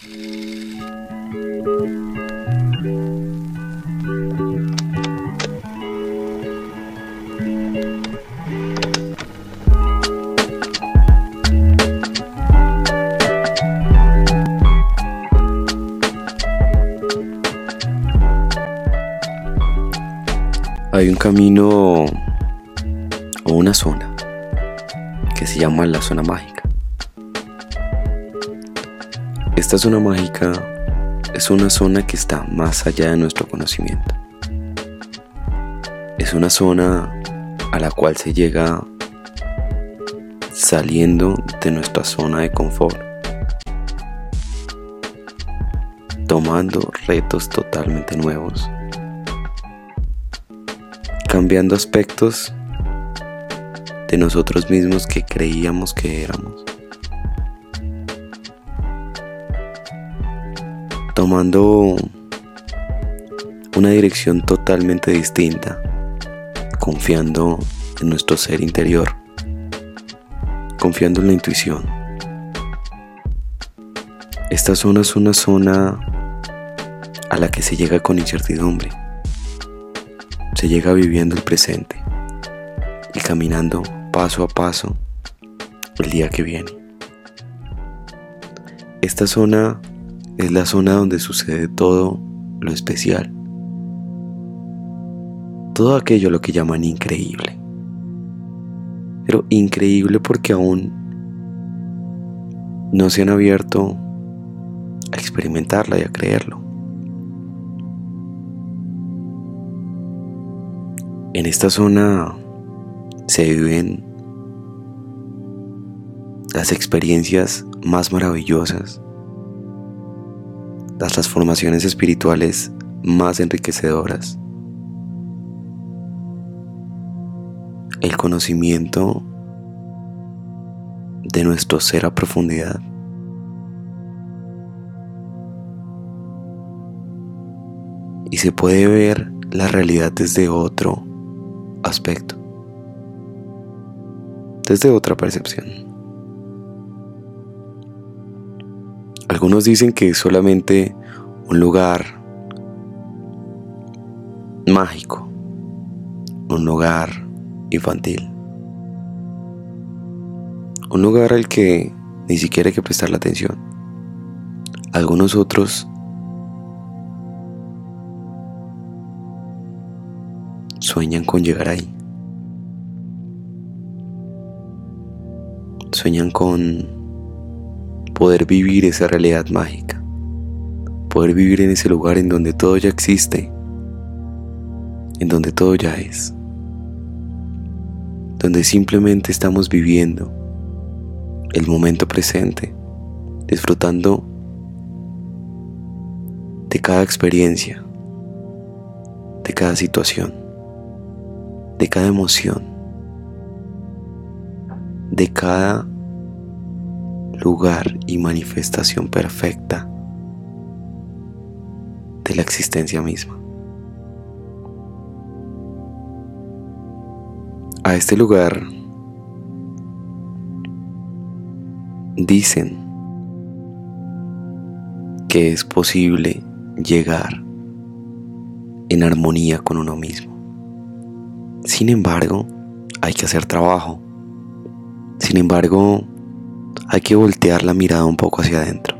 Hay un camino o una zona que se llama la zona mágica. Esta zona mágica es una zona que está más allá de nuestro conocimiento. Es una zona a la cual se llega saliendo de nuestra zona de confort, tomando retos totalmente nuevos cambiando aspectos de nosotros mismos que creíamos que éramos. Tomando una dirección totalmente distinta, confiando en nuestro ser interior, confiando en la intuición. Esta zona es una zona a la que se llega con incertidumbre se llega viviendo el presente y caminando paso a paso el día que viene. Esta zona es la zona donde sucede todo lo especial, todo aquello lo que llaman increíble. Pero increíble porque aún no se han abierto a experimentarla y a creerlo. En esta zona se viven las experiencias más maravillosas, las transformaciones espirituales más enriquecedoras, el conocimiento de nuestro ser a profundidad. Y se puede ver la realidad desde otro aspecto, desde otra percepción. Algunos dicen que es solamente un lugar mágico, un lugar infantil, un lugar al que ni siquiera hay que prestarle atención. Algunos otros sueñan con llegar ahí. Sueñan con poder vivir esa realidad mágica, poder vivir en ese lugar en donde todo ya existe, en donde todo ya es, donde simplemente estamos viviendo el momento presente, disfrutando de cada experiencia, de cada situación de cada emoción, de cada lugar y manifestación perfecta de la existencia misma. A este lugar dicen que es posible llegar en armonía con uno mismo. Sin embargo, hay que hacer trabajo. Sin embargo, hay que voltear la mirada un poco hacia adentro.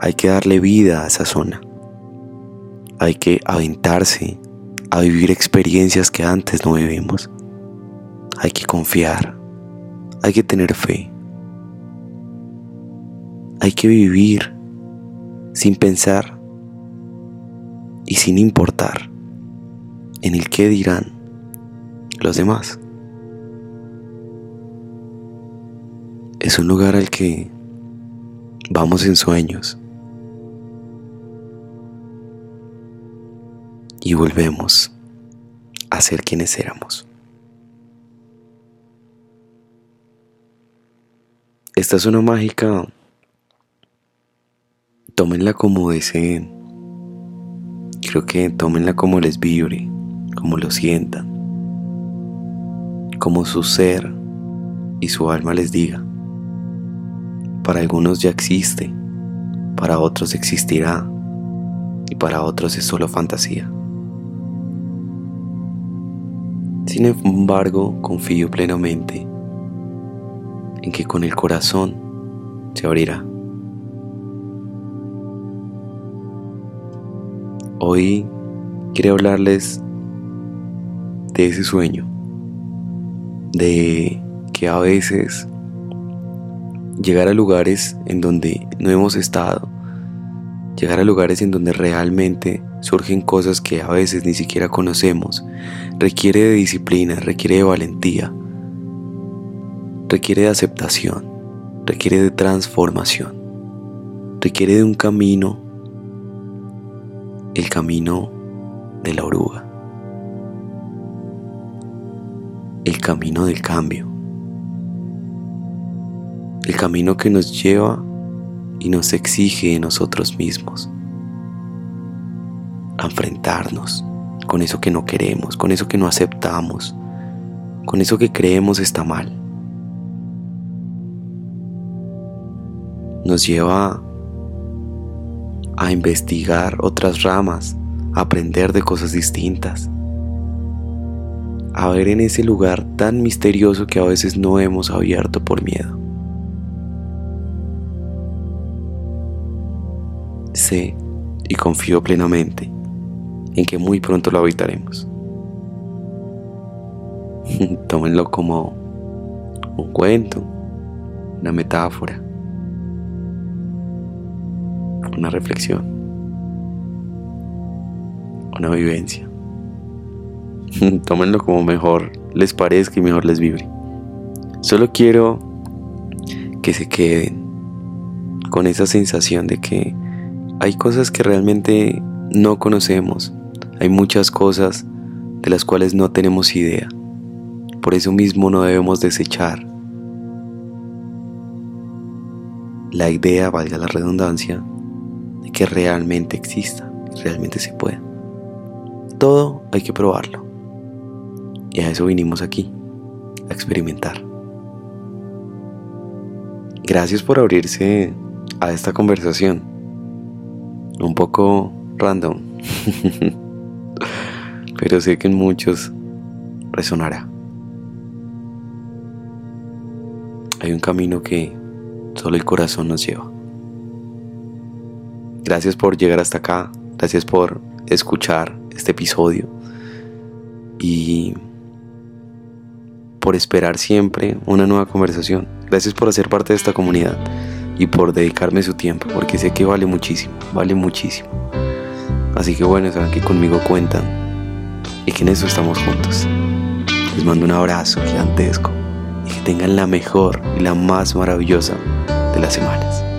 Hay que darle vida a esa zona. Hay que aventarse a vivir experiencias que antes no vivimos. Hay que confiar. Hay que tener fe. Hay que vivir sin pensar y sin importar en el qué dirán los demás. Es un lugar al que vamos en sueños y volvemos a ser quienes éramos. Esta zona mágica, tómenla como deseen. Creo que tómenla como les vibre, como lo sientan como su ser y su alma les diga. Para algunos ya existe, para otros existirá y para otros es solo fantasía. Sin embargo, confío plenamente en que con el corazón se abrirá. Hoy quiero hablarles de ese sueño, de que a veces llegar a lugares en donde no hemos estado, llegar a lugares en donde realmente surgen cosas que a veces ni siquiera conocemos, requiere de disciplina, requiere de valentía, requiere de aceptación, requiere de transformación, requiere de un camino, el camino de la oruga, el camino del cambio, el camino que nos lleva y nos exige de nosotros mismos enfrentarnos con eso que no queremos, con eso que no aceptamos, con eso que creemos está mal. Nos lleva a investigar otras ramas, a aprender de cosas distintas, a ver en ese lugar tan misterioso que a veces no hemos abierto por miedo. Y confío plenamente en que muy pronto lo habitaremos. Tómenlo como un cuento, una metáfora, una reflexión, una vivencia. Tómenlo como mejor les parezca y mejor les vibre. Solo quiero que se queden con esa sensación de que hay cosas que realmente no conocemos hay muchas cosas de las cuales no tenemos idea. Por eso mismo no debemos desechar la idea, valga la redundancia, de que realmente exista, realmente se pueda. Todo hay que probarlo. Y a eso vinimos aquí, a experimentar. Gracias por abrirse a esta conversación. Un poco random. pero sé que en muchos resonará. Hay un camino que solo el corazón nos lleva. Gracias por llegar hasta acá, gracias por escuchar este episodio y por esperar siempre una nueva conversación. Gracias por hacer parte de esta comunidad y por dedicarme su tiempo, porque sé que vale muchísimo, vale muchísimo. Así que bueno, saben que conmigo cuentan y que en eso estamos juntos. Les mando un abrazo gigantesco y que tengan la mejor y la más maravillosa de las semanas.